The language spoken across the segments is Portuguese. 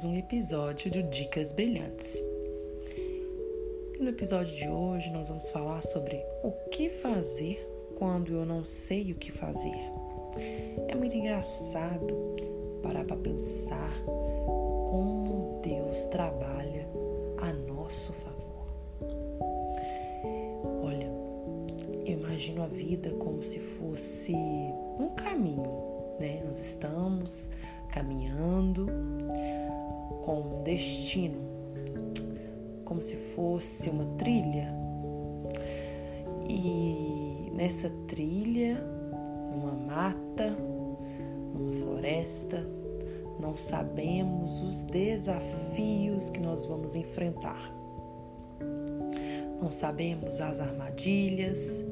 mais um episódio do Dicas Brilhantes. No episódio de hoje, nós vamos falar sobre o que fazer quando eu não sei o que fazer. É muito engraçado parar para pensar como Deus trabalha a nosso favor. Olha, eu imagino a vida como se fosse um caminho, né? Nós estamos caminhando com um destino, como se fosse uma trilha. E nessa trilha, numa mata, numa floresta, não sabemos os desafios que nós vamos enfrentar. Não sabemos as armadilhas,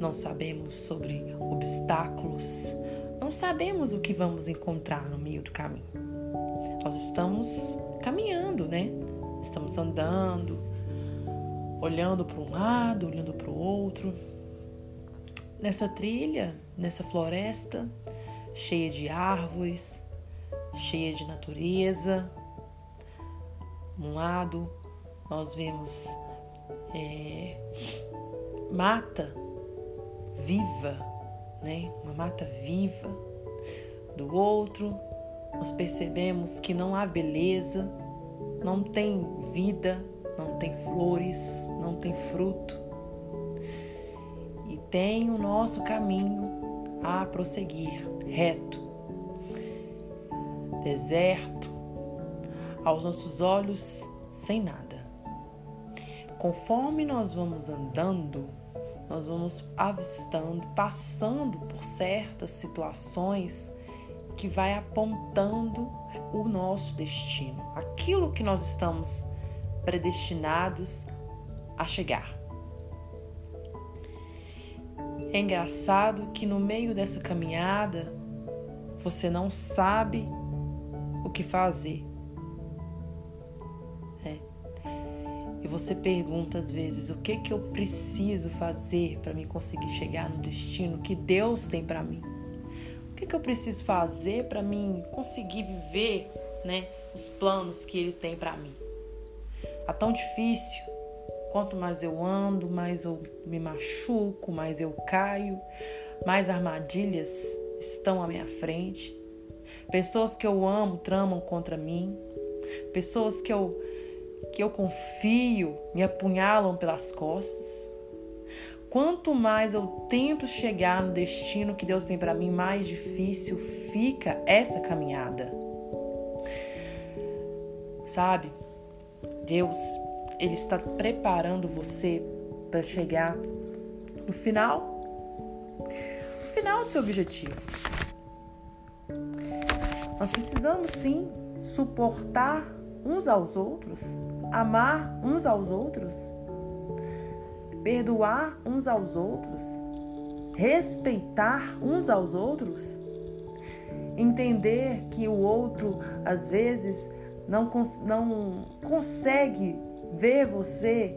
não sabemos sobre obstáculos, não sabemos o que vamos encontrar no meio do caminho. Nós estamos caminhando, né? Estamos andando, olhando para um lado, olhando para o outro. Nessa trilha, nessa floresta, cheia de árvores, cheia de natureza. Um lado, nós vemos é, mata viva, né? Uma mata viva. Do outro, nós percebemos que não há beleza, não tem vida, não tem flores, não tem fruto. E tem o nosso caminho a prosseguir reto. Deserto, aos nossos olhos sem nada. Conforme nós vamos andando, nós vamos avistando, passando por certas situações que vai apontando o nosso destino, aquilo que nós estamos predestinados a chegar. É engraçado que no meio dessa caminhada você não sabe o que fazer. E você pergunta às vezes: o que que eu preciso fazer para me conseguir chegar no destino que Deus tem para mim? Que que eu preciso fazer para mim conseguir viver, né, os planos que ele tem para mim? É tão difícil. Quanto mais eu ando, mais eu me machuco, mais eu caio, mais armadilhas estão à minha frente. Pessoas que eu amo tramam contra mim. Pessoas que eu que eu confio me apunhalam pelas costas. Quanto mais eu tento chegar no destino que Deus tem para mim, mais difícil fica essa caminhada. Sabe? Deus, ele está preparando você para chegar no final no final do seu objetivo. Nós precisamos sim suportar uns aos outros, amar uns aos outros, perdoar uns aos outros, respeitar uns aos outros, entender que o outro às vezes não, não consegue ver você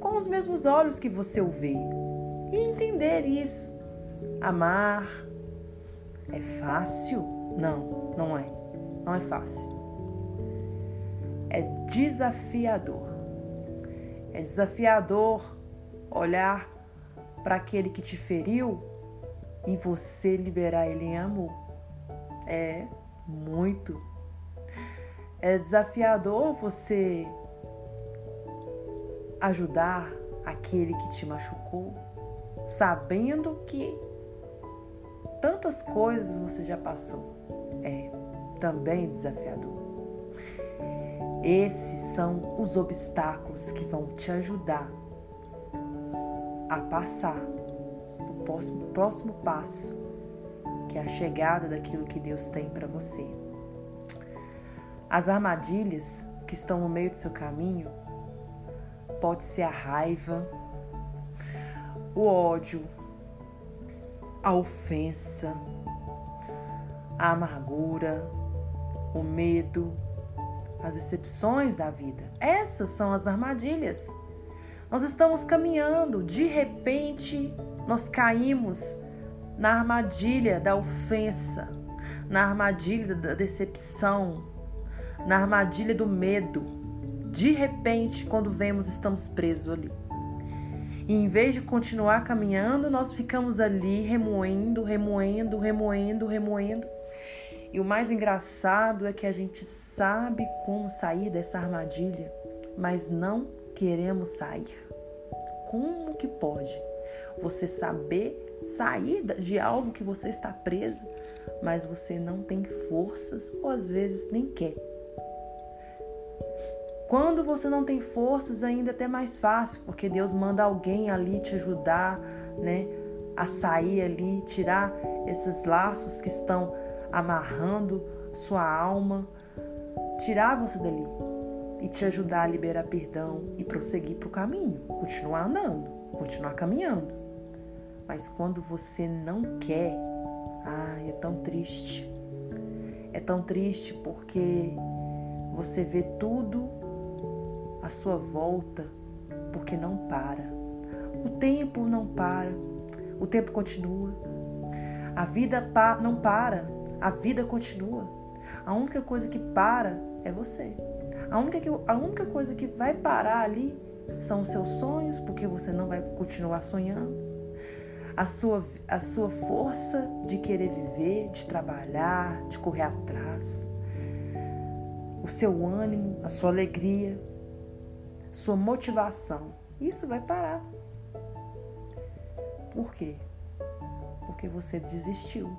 com os mesmos olhos que você o vê e entender isso. Amar é fácil? Não, não é. Não é fácil é desafiador. É desafiador olhar para aquele que te feriu e você liberar ele em amor. É muito. É desafiador você ajudar aquele que te machucou, sabendo que tantas coisas você já passou. É também desafiador. Esses são os obstáculos que vão te ajudar a passar o próximo, próximo passo, que é a chegada daquilo que Deus tem para você. As armadilhas que estão no meio do seu caminho pode ser a raiva, o ódio, a ofensa, a amargura, o medo, as decepções da vida. Essas são as armadilhas. Nós estamos caminhando, de repente, nós caímos na armadilha da ofensa, na armadilha da decepção, na armadilha do medo. De repente, quando vemos, estamos presos ali. E em vez de continuar caminhando, nós ficamos ali remoendo, remoendo, remoendo, remoendo. E o mais engraçado é que a gente sabe como sair dessa armadilha, mas não queremos sair. Como que pode você saber sair de algo que você está preso, mas você não tem forças ou às vezes nem quer? Quando você não tem forças, ainda é até mais fácil, porque Deus manda alguém ali te ajudar, né, a sair ali, tirar esses laços que estão amarrando sua alma, tirar você dali e te ajudar a liberar perdão e prosseguir para o caminho, continuar andando, continuar caminhando. Mas quando você não quer, ai, é tão triste. É tão triste porque você vê tudo à sua volta porque não para. O tempo não para, o tempo continua. A vida não para, a vida continua. A única coisa que para é você. A única, que, a única coisa que vai parar ali são os seus sonhos, porque você não vai continuar sonhando. A sua, a sua força de querer viver, de trabalhar, de correr atrás. O seu ânimo, a sua alegria, sua motivação. Isso vai parar. Por quê? Porque você desistiu.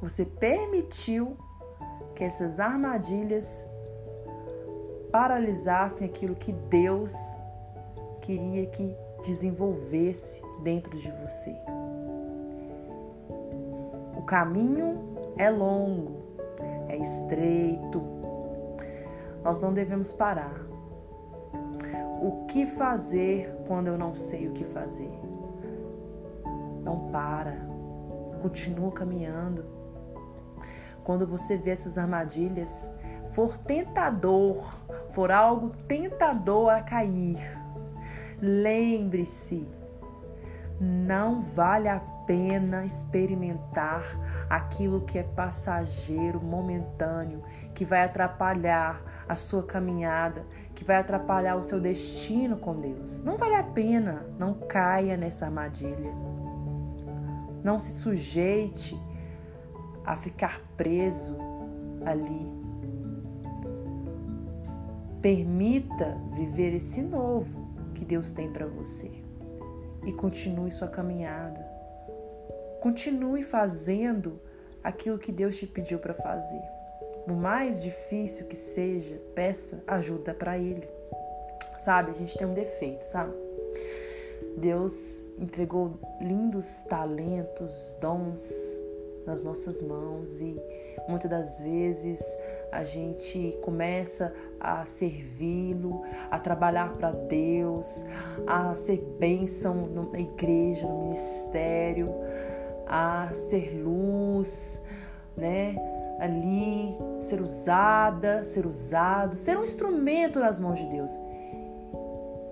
Você permitiu que essas armadilhas paralisassem aquilo que Deus queria que desenvolvesse dentro de você. O caminho é longo, é estreito. Nós não devemos parar. O que fazer quando eu não sei o que fazer? Não para. Continua caminhando. Quando você vê essas armadilhas, for tentador, for algo tentador a cair, lembre-se, não vale a pena experimentar aquilo que é passageiro, momentâneo, que vai atrapalhar a sua caminhada, que vai atrapalhar o seu destino com Deus. Não vale a pena, não caia nessa armadilha. Não se sujeite a ficar preso ali. Permita viver esse novo que Deus tem para você e continue sua caminhada. Continue fazendo aquilo que Deus te pediu para fazer. Por mais difícil que seja, peça ajuda para Ele. Sabe, a gente tem um defeito, sabe? Deus entregou lindos talentos, dons nas nossas mãos e muitas das vezes a gente começa a servi-lo, a trabalhar para Deus, a ser bênção na igreja, no ministério, a ser luz, né? Ali, ser usada, ser usado, ser um instrumento nas mãos de Deus.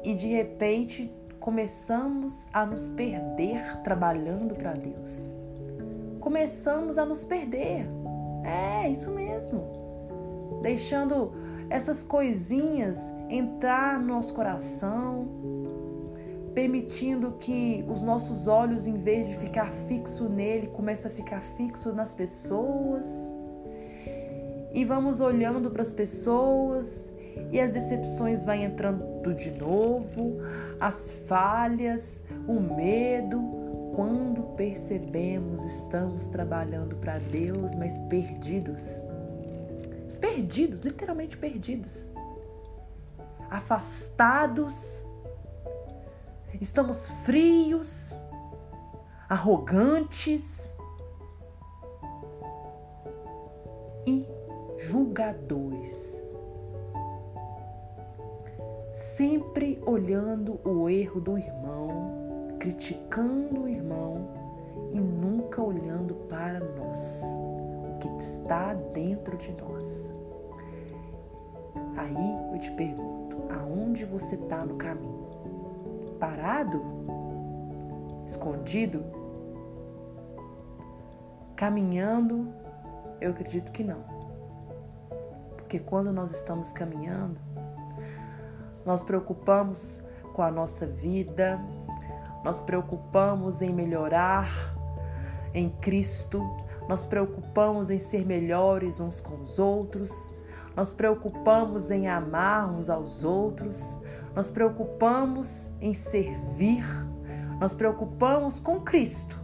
E de repente começamos a nos perder trabalhando para Deus. Começamos a nos perder. É, isso mesmo. Deixando essas coisinhas entrar no nosso coração, permitindo que os nossos olhos, em vez de ficar fixo nele, comece a ficar fixo nas pessoas. E vamos olhando para as pessoas e as decepções vão entrando de novo, as falhas, o medo. Quando percebemos, estamos trabalhando para Deus, mas perdidos. Perdidos, literalmente perdidos. Afastados estamos frios, arrogantes e julgadores. Sempre olhando o erro do irmão, criticando o irmão e nunca olhando para nós, o que está dentro de nós. Aí eu te pergunto, aonde você está no caminho? parado? Escondido? Caminhando? Eu acredito que não. Porque quando nós estamos caminhando, nós preocupamos com a nossa vida, nós preocupamos em melhorar em Cristo, nós preocupamos em ser melhores uns com os outros, nós preocupamos em amar uns aos outros, nós preocupamos em servir, nós preocupamos com Cristo.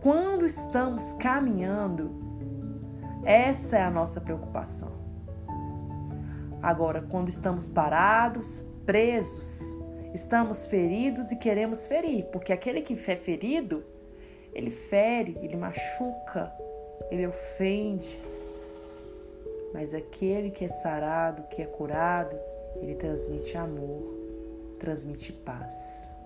Quando estamos caminhando, essa é a nossa preocupação. Agora, quando estamos parados, presos, estamos feridos e queremos ferir, porque aquele que é ferido, ele fere, ele machuca, ele ofende. Mas aquele que é sarado, que é curado, ele transmite amor, transmite paz.